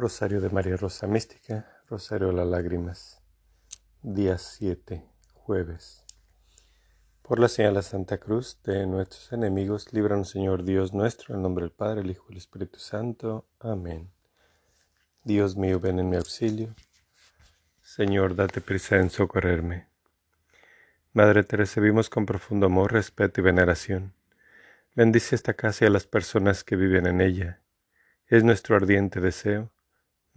Rosario de María Rosa Mística, Rosario de las Lágrimas, día 7, jueves. Por la señal de Santa Cruz de nuestros enemigos, líbranos Señor Dios nuestro, en nombre del Padre, el Hijo y el Espíritu Santo. Amén. Dios mío, ven en mi auxilio. Señor, date prisa en socorrerme. Madre, te recibimos con profundo amor, respeto y veneración. Bendice esta casa y a las personas que viven en ella. Es nuestro ardiente deseo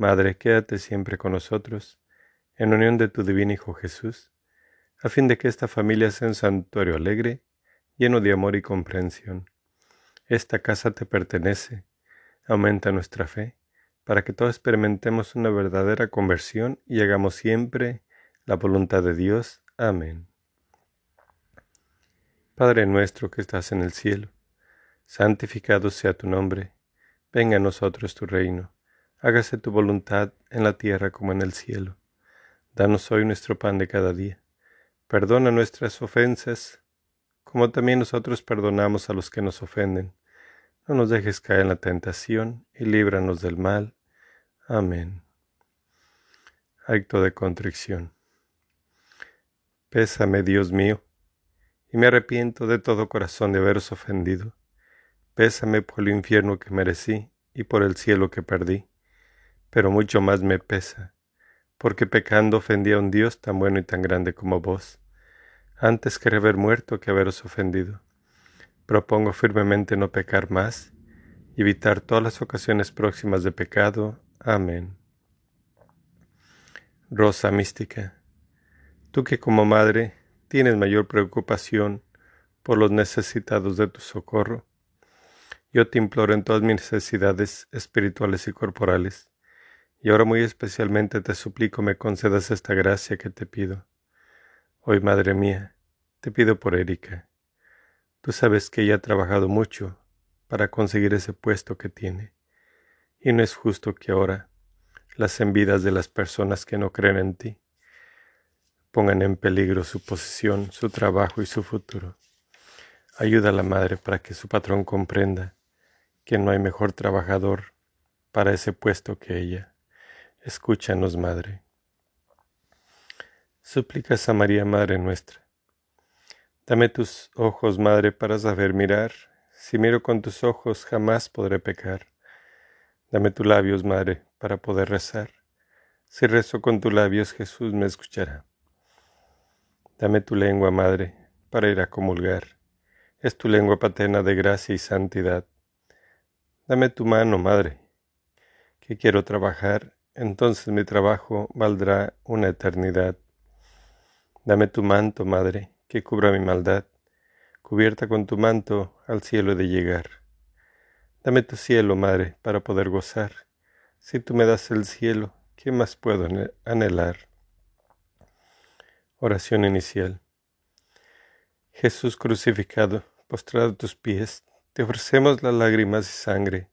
Madre, quédate siempre con nosotros, en unión de tu divino Hijo Jesús, a fin de que esta familia sea un santuario alegre, lleno de amor y comprensión. Esta casa te pertenece, aumenta nuestra fe, para que todos experimentemos una verdadera conversión y hagamos siempre la voluntad de Dios. Amén. Padre nuestro que estás en el cielo, santificado sea tu nombre, venga a nosotros tu reino hágase tu voluntad en la tierra como en el cielo. Danos hoy nuestro pan de cada día. Perdona nuestras ofensas, como también nosotros perdonamos a los que nos ofenden. No nos dejes caer en la tentación y líbranos del mal. Amén. Acto de contrición. Pésame, Dios mío, y me arrepiento de todo corazón de haberos ofendido. Pésame por el infierno que merecí y por el cielo que perdí pero mucho más me pesa, porque pecando ofendí a un Dios tan bueno y tan grande como vos. Antes quería haber muerto que haberos ofendido. Propongo firmemente no pecar más y evitar todas las ocasiones próximas de pecado. Amén. Rosa mística, tú que como madre tienes mayor preocupación por los necesitados de tu socorro, yo te imploro en todas mis necesidades espirituales y corporales y ahora muy especialmente te suplico me concedas esta gracia que te pido. Hoy, Madre mía, te pido por Erika. Tú sabes que ella ha trabajado mucho para conseguir ese puesto que tiene, y no es justo que ahora las envidas de las personas que no creen en ti pongan en peligro su posición, su trabajo y su futuro. Ayuda a la madre para que su patrón comprenda que no hay mejor trabajador para ese puesto que ella. Escúchanos, Madre. Súplicas a María, Madre nuestra. Dame tus ojos, Madre, para saber mirar. Si miro con tus ojos, jamás podré pecar. Dame tus labios, Madre, para poder rezar. Si rezo con tus labios, Jesús me escuchará. Dame tu lengua, Madre, para ir a comulgar. Es tu lengua paterna de gracia y santidad. Dame tu mano, Madre, que quiero trabajar entonces mi trabajo valdrá una eternidad. Dame tu manto, Madre, que cubra mi maldad, cubierta con tu manto al cielo de llegar. Dame tu cielo, Madre, para poder gozar. Si tú me das el cielo, ¿qué más puedo anhelar? Oración inicial. Jesús crucificado, postrado a tus pies, te ofrecemos las lágrimas y sangre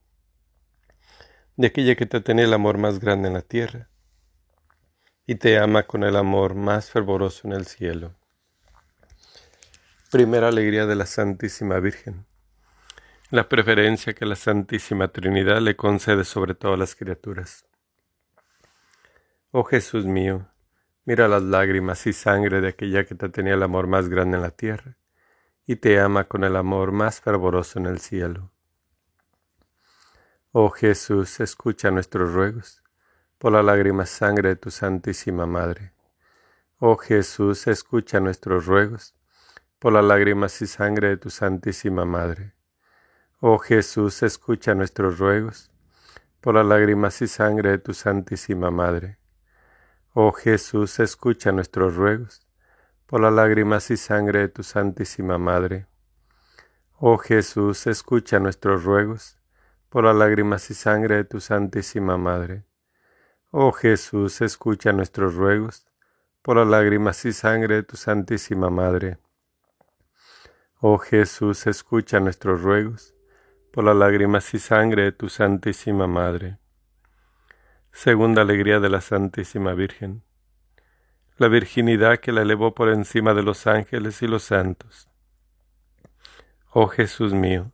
de aquella que te tenía el amor más grande en la tierra y te ama con el amor más fervoroso en el cielo. Primera alegría de la Santísima Virgen. La preferencia que la Santísima Trinidad le concede sobre todas las criaturas. Oh Jesús mío, mira las lágrimas y sangre de aquella que te tenía el amor más grande en la tierra y te ama con el amor más fervoroso en el cielo. Oh Jesús, escucha nuestros ruegos por la lágrima sangre de tu Santísima Madre. Oh Jesús, escucha nuestros ruegos por la lágrimas y sangre de tu Santísima Madre. Oh Jesús, escucha nuestros ruegos por las lágrimas y sangre de tu Santísima Madre. Oh Jesús, escucha nuestros ruegos por las lágrimas y sangre de tu Santísima Madre. Oh Jesús, escucha nuestros ruegos por las lágrimas y sangre de tu Santísima Madre. Oh Jesús, escucha nuestros ruegos por las lágrimas y sangre de tu Santísima Madre. Oh Jesús, escucha nuestros ruegos por las lágrimas y sangre de tu Santísima Madre. Segunda alegría de la Santísima Virgen. La virginidad que la elevó por encima de los ángeles y los santos. Oh Jesús mío,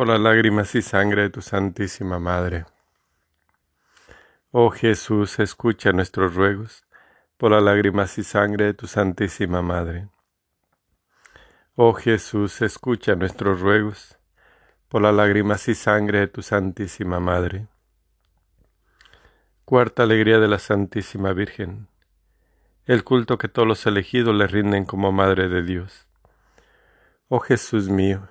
por las lágrimas y sangre de tu Santísima Madre. Oh Jesús, escucha nuestros ruegos por las lágrimas y sangre de tu Santísima Madre. Oh Jesús, escucha nuestros ruegos por las lágrimas y sangre de tu Santísima Madre. Cuarta alegría de la Santísima Virgen. El culto que todos los elegidos le rinden como Madre de Dios. Oh Jesús mío,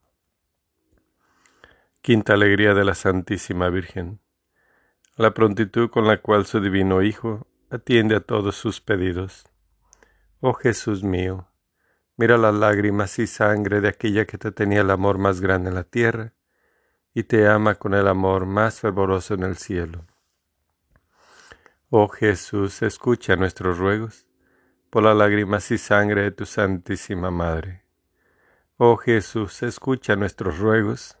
Quinta alegría de la Santísima Virgen. La prontitud con la cual su divino Hijo atiende a todos sus pedidos. Oh Jesús mío, mira las lágrimas y sangre de aquella que te tenía el amor más grande en la tierra y te ama con el amor más fervoroso en el cielo. Oh Jesús, escucha nuestros ruegos por las lágrimas y sangre de tu Santísima Madre. Oh Jesús, escucha nuestros ruegos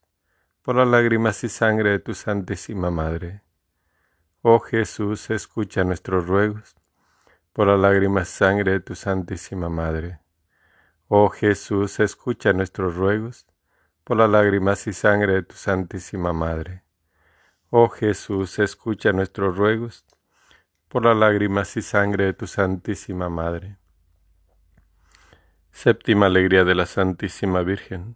por las lágrimas y sangre de tu Santísima Madre. Oh Jesús, escucha nuestros ruegos por las lágrimas y sangre de tu Santísima Madre. Oh Jesús, escucha nuestros ruegos por las lágrimas y sangre de tu Santísima Madre. Oh Jesús, escucha nuestros ruegos por las lágrimas y sangre de tu Santísima Madre. Séptima alegría de la Santísima Virgen.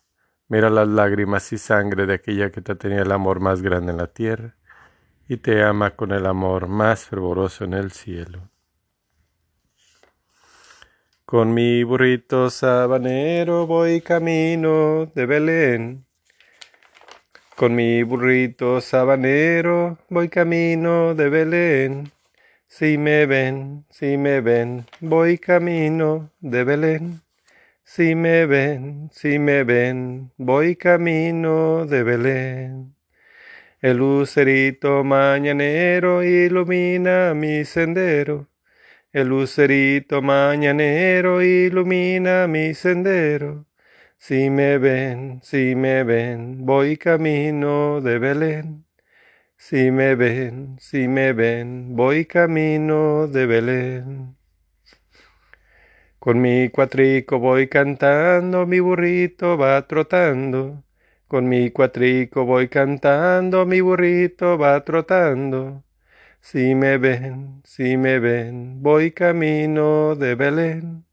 mira las lágrimas y sangre de aquella que te tenía el amor más grande en la tierra, y te ama con el amor más fervoroso en el cielo. Con mi burrito sabanero voy camino de Belén. Con mi burrito sabanero voy camino de Belén. Si me ven, si me ven, voy camino de Belén. Si me ven, si me ven, voy camino de Belén. El lucerito mañanero ilumina mi sendero el lucerito mañanero ilumina mi sendero. Si me ven, si me ven, voy camino de Belén. Si me ven, si me ven, voy camino de Belén. Con mi cuatrico voy cantando, mi burrito va trotando. Con mi cuatrico voy cantando, mi burrito va trotando. Si me ven, si me ven, voy camino de Belén.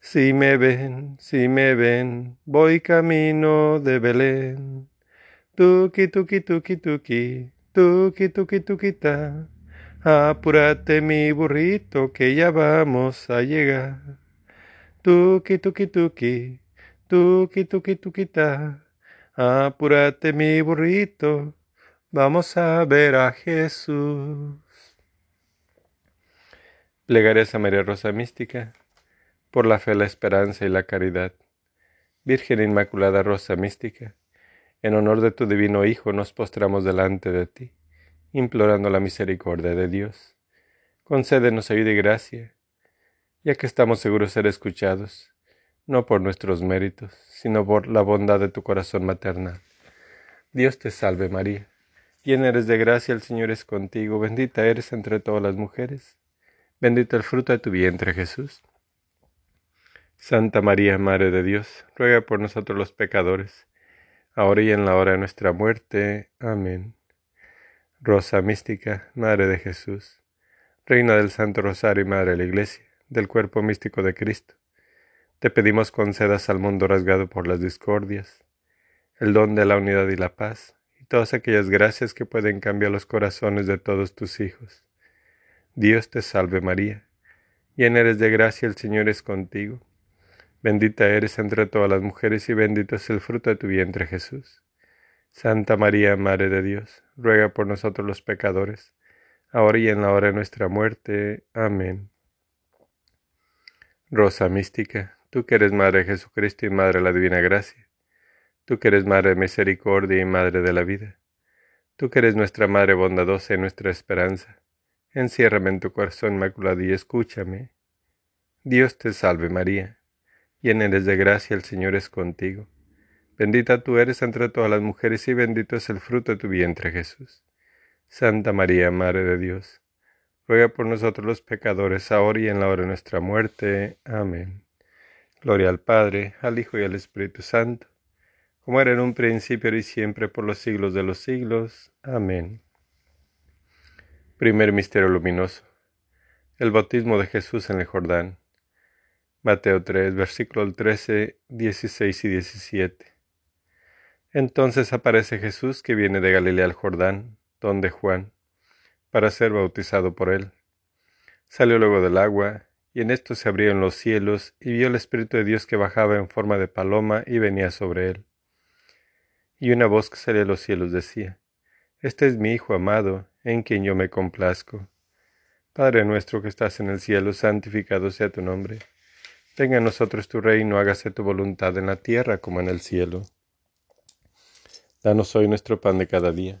Si me ven, si me ven, voy camino de Belén. Tuki, tuki, tuki, tuki, tuki, tuki, tuquita. Apúrate mi burrito que ya vamos a llegar. Tuki, tuki, tuki, tuki, tuki, tuquita. Apúrate mi burrito Vamos a ver a Jesús. Plegaré a María Rosa Mística por la fe, la esperanza y la caridad. Virgen Inmaculada Rosa Mística, en honor de tu divino Hijo nos postramos delante de ti, implorando la misericordia de Dios. Concédenos ayuda y gracia, ya que estamos seguros de ser escuchados, no por nuestros méritos, sino por la bondad de tu corazón maternal. Dios te salve María Llena eres de gracia, el Señor es contigo, bendita eres entre todas las mujeres, bendito el fruto de tu vientre Jesús. Santa María, Madre de Dios, ruega por nosotros los pecadores, ahora y en la hora de nuestra muerte. Amén. Rosa mística, Madre de Jesús, Reina del Santo Rosario y Madre de la Iglesia, del cuerpo místico de Cristo, te pedimos concedas al mundo rasgado por las discordias, el don de la unidad y la paz, y todas aquellas gracias que pueden cambiar los corazones de todos tus hijos. Dios te salve María, llena eres de gracia, el Señor es contigo. Bendita eres entre todas las mujeres y bendito es el fruto de tu vientre Jesús. Santa María, Madre de Dios, ruega por nosotros los pecadores, ahora y en la hora de nuestra muerte. Amén. Rosa mística, tú que eres Madre de Jesucristo y Madre de la Divina Gracia, tú que eres Madre de Misericordia y Madre de la Vida, tú que eres nuestra Madre bondadosa y nuestra esperanza, enciérrame en tu corazón inmaculado y escúchame. Dios te salve María, llena eres de gracia, el Señor es contigo. Bendita tú eres entre todas las mujeres y bendito es el fruto de tu vientre Jesús. Santa María, Madre de Dios, ruega por nosotros los pecadores, ahora y en la hora de nuestra muerte. Amén. Gloria al Padre, al Hijo y al Espíritu Santo, como era en un principio y siempre por los siglos de los siglos. Amén. Primer Misterio Luminoso. El bautismo de Jesús en el Jordán. Mateo 3, versículos 13, 16 y 17. Entonces aparece Jesús que viene de Galilea al Jordán, donde Juan, para ser bautizado por él. Salió luego del agua, y en esto se abrieron los cielos, y vio el Espíritu de Dios que bajaba en forma de paloma y venía sobre él. Y una voz que salía de los cielos decía, Este es mi Hijo amado, en quien yo me complazco. Padre nuestro que estás en el cielo, santificado sea tu nombre. Venga a nosotros tu reino, hágase tu voluntad en la tierra como en el cielo. Danos hoy nuestro pan de cada día.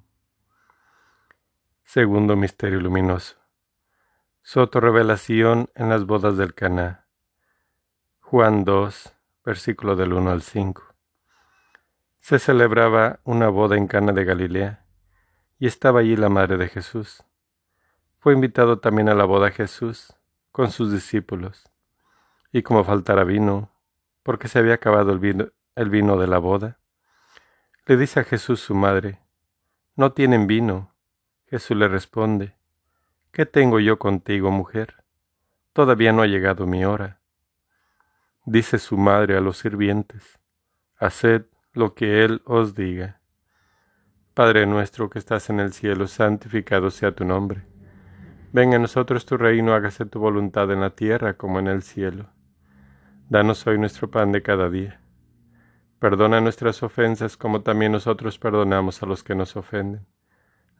Segundo Misterio Luminoso. Soto Revelación en las bodas del Caná. Juan 2, versículo del 1 al 5. Se celebraba una boda en Cana de Galilea, y estaba allí la madre de Jesús. Fue invitado también a la boda Jesús con sus discípulos, y como faltara vino, porque se había acabado el vino, el vino de la boda, le dice a Jesús su madre, No tienen vino. Jesús le responde, ¿Qué tengo yo contigo, mujer? Todavía no ha llegado mi hora. Dice su madre a los sirvientes, Haced lo que Él os diga. Padre nuestro que estás en el cielo, santificado sea tu nombre. Venga a nosotros tu reino, hágase tu voluntad en la tierra como en el cielo. Danos hoy nuestro pan de cada día. Perdona nuestras ofensas como también nosotros perdonamos a los que nos ofenden.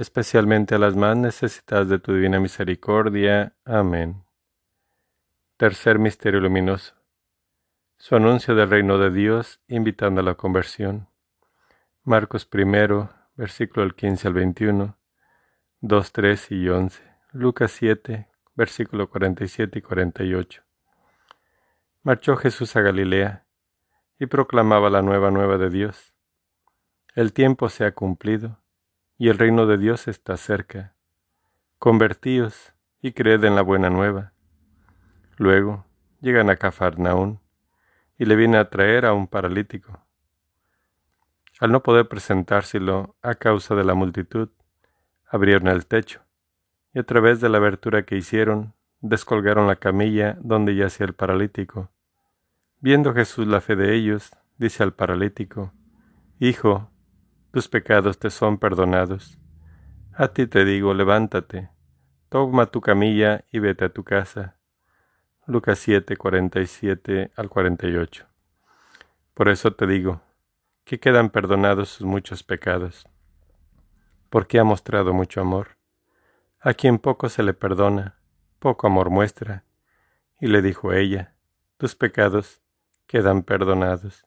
especialmente a las más necesitadas de tu divina misericordia. Amén. Tercer Misterio Luminoso. Su anuncio del reino de Dios, invitando a la conversión. Marcos primero, versículo del 15 al 21, 2, 3 y 11. Lucas 7, versículo 47 y 48. Marchó Jesús a Galilea, y proclamaba la nueva nueva de Dios. El tiempo se ha cumplido y el reino de Dios está cerca. Convertíos y creed en la buena nueva. Luego llegan a Cafarnaún y le viene a traer a un paralítico. Al no poder presentárselo a causa de la multitud, abrieron el techo y a través de la abertura que hicieron, descolgaron la camilla donde yacía el paralítico. Viendo Jesús la fe de ellos, dice al paralítico, Hijo, tus pecados te son perdonados. A ti te digo, levántate, toma tu camilla y vete a tu casa. Lucas 7, 47 al 48. Por eso te digo, que quedan perdonados sus muchos pecados, porque ha mostrado mucho amor. A quien poco se le perdona, poco amor muestra. Y le dijo ella, tus pecados quedan perdonados.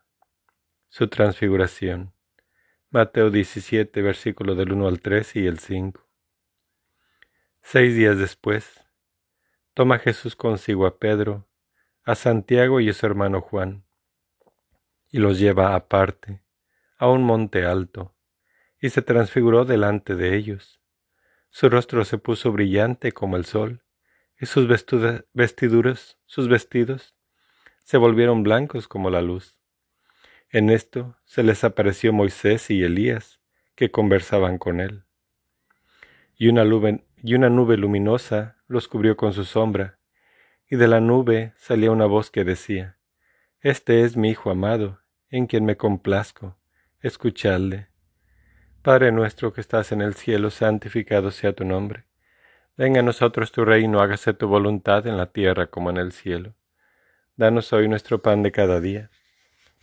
Su transfiguración. Mateo 17, versículo del 1 al 3 y el 5. Seis días después, toma Jesús consigo a Pedro, a Santiago y a su hermano Juan, y los lleva aparte, a un monte alto, y se transfiguró delante de ellos. Su rostro se puso brillante como el sol, y sus vestiduras, sus vestidos, se volvieron blancos como la luz. En esto se les apareció Moisés y Elías, que conversaban con él. Y una nube, y una nube luminosa los cubrió con su sombra, y de la nube salía una voz que decía, Este es mi Hijo amado, en quien me complazco, escuchadle. Padre nuestro que estás en el cielo, santificado sea tu nombre. Venga a nosotros tu reino, hágase tu voluntad en la tierra como en el cielo. Danos hoy nuestro pan de cada día.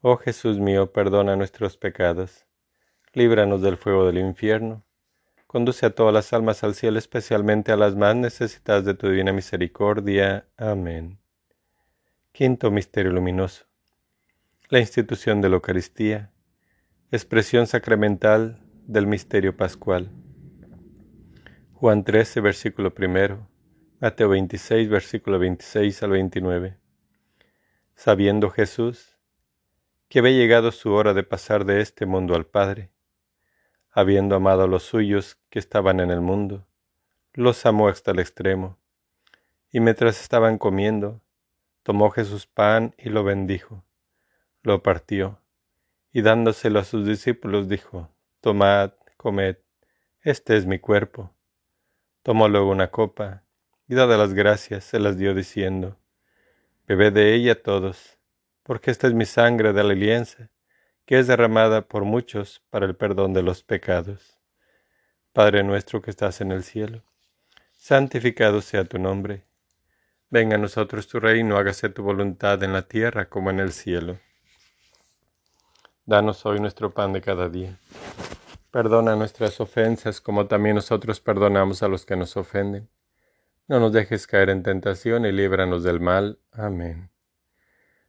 Oh Jesús mío, perdona nuestros pecados, líbranos del fuego del infierno, conduce a todas las almas al cielo, especialmente a las más necesitadas de tu divina misericordia. Amén. Quinto Misterio Luminoso. La institución de la Eucaristía. Expresión sacramental del Misterio Pascual. Juan 13, versículo primero. Mateo 26, versículo 26 al 29. Sabiendo Jesús que había llegado su hora de pasar de este mundo al Padre, habiendo amado a los suyos que estaban en el mundo, los amó hasta el extremo, y mientras estaban comiendo, Tomó Jesús pan y lo bendijo, lo partió, y dándoselo a sus discípulos dijo, Tomad, comed, este es mi cuerpo. Tomó luego una copa, y dada las gracias, se las dio diciendo, Bebed de ella todos, porque esta es mi sangre de la alianza, que es derramada por muchos para el perdón de los pecados. Padre nuestro que estás en el cielo, santificado sea tu nombre. Venga a nosotros tu reino, hágase tu voluntad en la tierra como en el cielo. Danos hoy nuestro pan de cada día. Perdona nuestras ofensas como también nosotros perdonamos a los que nos ofenden. No nos dejes caer en tentación y líbranos del mal. Amén.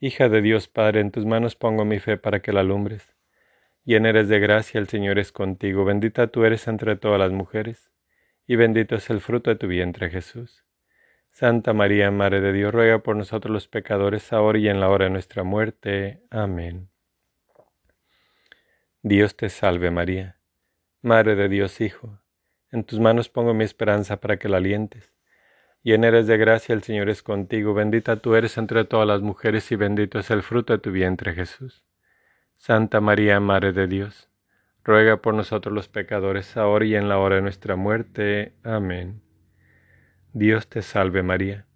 hija de Dios Padre, en tus manos pongo mi fe para que la alumbres. Llena eres de gracia, el Señor es contigo, bendita tú eres entre todas las mujeres, y bendito es el fruto de tu vientre Jesús. Santa María, Madre de Dios, ruega por nosotros los pecadores, ahora y en la hora de nuestra muerte. Amén. Dios te salve María, Madre de Dios Hijo, en tus manos pongo mi esperanza para que la alientes. Llena eres de gracia, el Señor es contigo, bendita tú eres entre todas las mujeres y bendito es el fruto de tu vientre Jesús. Santa María, Madre de Dios, ruega por nosotros los pecadores, ahora y en la hora de nuestra muerte. Amén. Dios te salve María,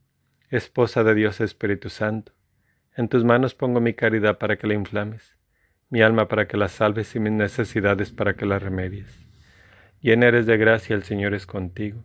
esposa de Dios Espíritu Santo. En tus manos pongo mi caridad para que la inflames, mi alma para que la salves y mis necesidades para que la remedies. Llena eres de gracia, el Señor es contigo.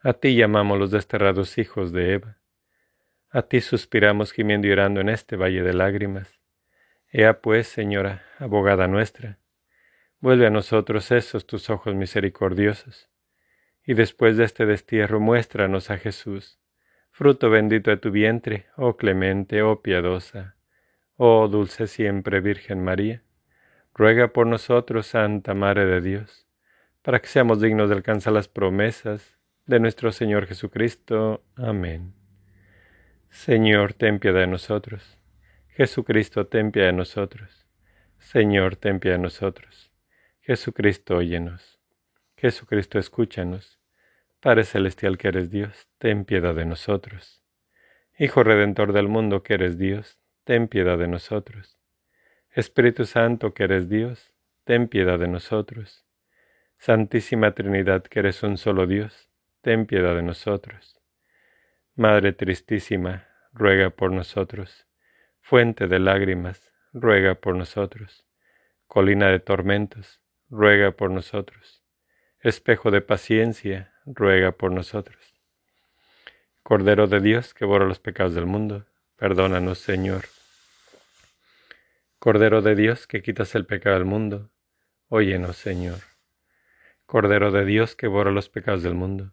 A ti llamamos los desterrados hijos de Eva, a ti suspiramos gimiendo y llorando en este valle de lágrimas. Ea pues, Señora, abogada nuestra, vuelve a nosotros esos tus ojos misericordiosos, y después de este destierro muéstranos a Jesús, fruto bendito de tu vientre, oh clemente, oh piadosa, oh dulce siempre Virgen María, ruega por nosotros, Santa Madre de Dios, para que seamos dignos de alcanzar las promesas de nuestro Señor Jesucristo. Amén. Señor, ten piedad de nosotros. Jesucristo, ten piedad de nosotros. Señor, ten piedad de nosotros. Jesucristo, óyenos. Jesucristo, escúchanos. Padre Celestial que eres Dios, ten piedad de nosotros. Hijo Redentor del mundo que eres Dios, ten piedad de nosotros. Espíritu Santo que eres Dios, ten piedad de nosotros. Santísima Trinidad que eres un solo Dios, ten piedad de nosotros. Madre tristísima, ruega por nosotros Fuente de lágrimas, ruega por nosotros. Colina de tormentos, ruega por nosotros. Espejo de paciencia, ruega por nosotros. Cordero de Dios que borra los pecados del mundo, perdónanos, Señor. Cordero de Dios que quitas el pecado del mundo, óyenos, Señor. Cordero de Dios que borra los pecados del mundo,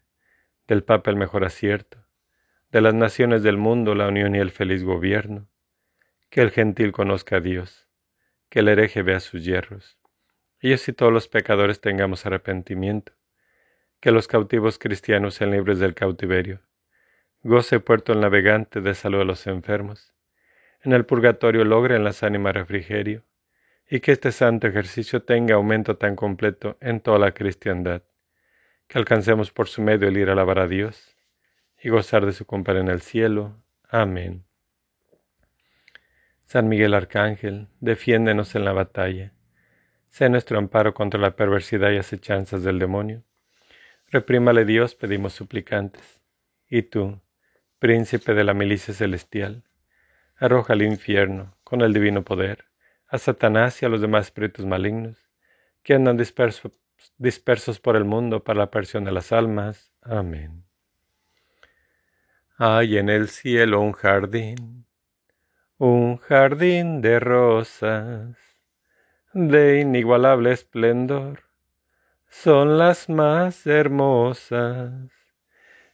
del Papa el mejor acierto, de las naciones del mundo la unión y el feliz gobierno, que el gentil conozca a Dios, que el hereje vea sus hierros, y así todos los pecadores tengamos arrepentimiento, que los cautivos cristianos sean libres del cautiverio, goce puerto el navegante de salud a los enfermos, en el purgatorio logren las ánimas refrigerio, y que este santo ejercicio tenga aumento tan completo en toda la cristiandad, que alcancemos por su medio el ir a alabar a Dios, y gozar de su compañía en el cielo. Amén. San Miguel Arcángel, defiéndenos en la batalla. Sé nuestro amparo contra la perversidad y acechanzas del demonio. Reprímale Dios, pedimos suplicantes. Y tú, príncipe de la milicia celestial, arroja al infierno, con el divino poder, a Satanás y a los demás espíritus malignos, que andan dispersos, dispersos por el mundo para la persión de las almas. Amén. Hay en el cielo un jardín, un jardín de rosas, de inigualable esplendor, son las más hermosas.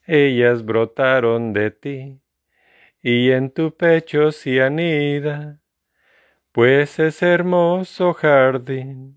Ellas brotaron de ti, y en tu pecho se anida, pues es hermoso jardín,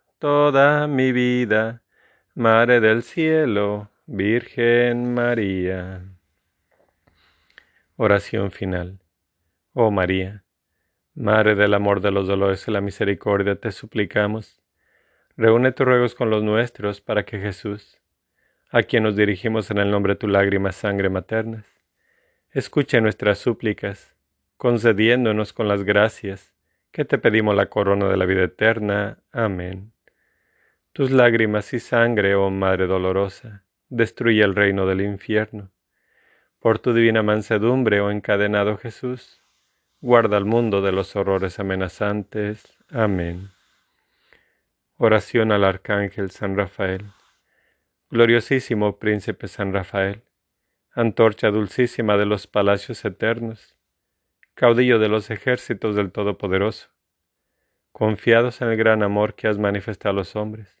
toda mi vida, Madre del cielo, Virgen María. Oración final. Oh María, Madre del amor de los dolores y la misericordia, te suplicamos, reúne tus ruegos con los nuestros para que Jesús, a quien nos dirigimos en el nombre de tu lágrima sangre maternas, Escucha nuestras súplicas, concediéndonos con las gracias que te pedimos la corona de la vida eterna. Amén. Tus lágrimas y sangre, oh Madre dolorosa, destruye el reino del infierno. Por tu divina mansedumbre, oh encadenado Jesús, guarda al mundo de los horrores amenazantes. Amén. Oración al Arcángel San Rafael. Gloriosísimo Príncipe San Rafael antorcha dulcísima de los palacios eternos, caudillo de los ejércitos del Todopoderoso, confiados en el gran amor que has manifestado a los hombres,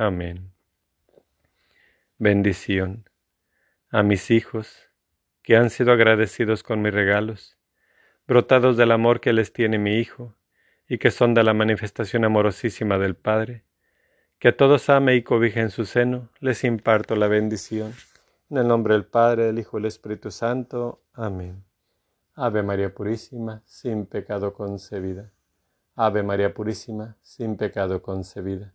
Amén. Bendición a mis hijos, que han sido agradecidos con mis regalos, brotados del amor que les tiene mi Hijo, y que son de la manifestación amorosísima del Padre, que a todos ame y cobije en su seno, les imparto la bendición. En el nombre del Padre, del Hijo y del Espíritu Santo. Amén. Ave María Purísima, sin pecado concebida. Ave María Purísima, sin pecado concebida.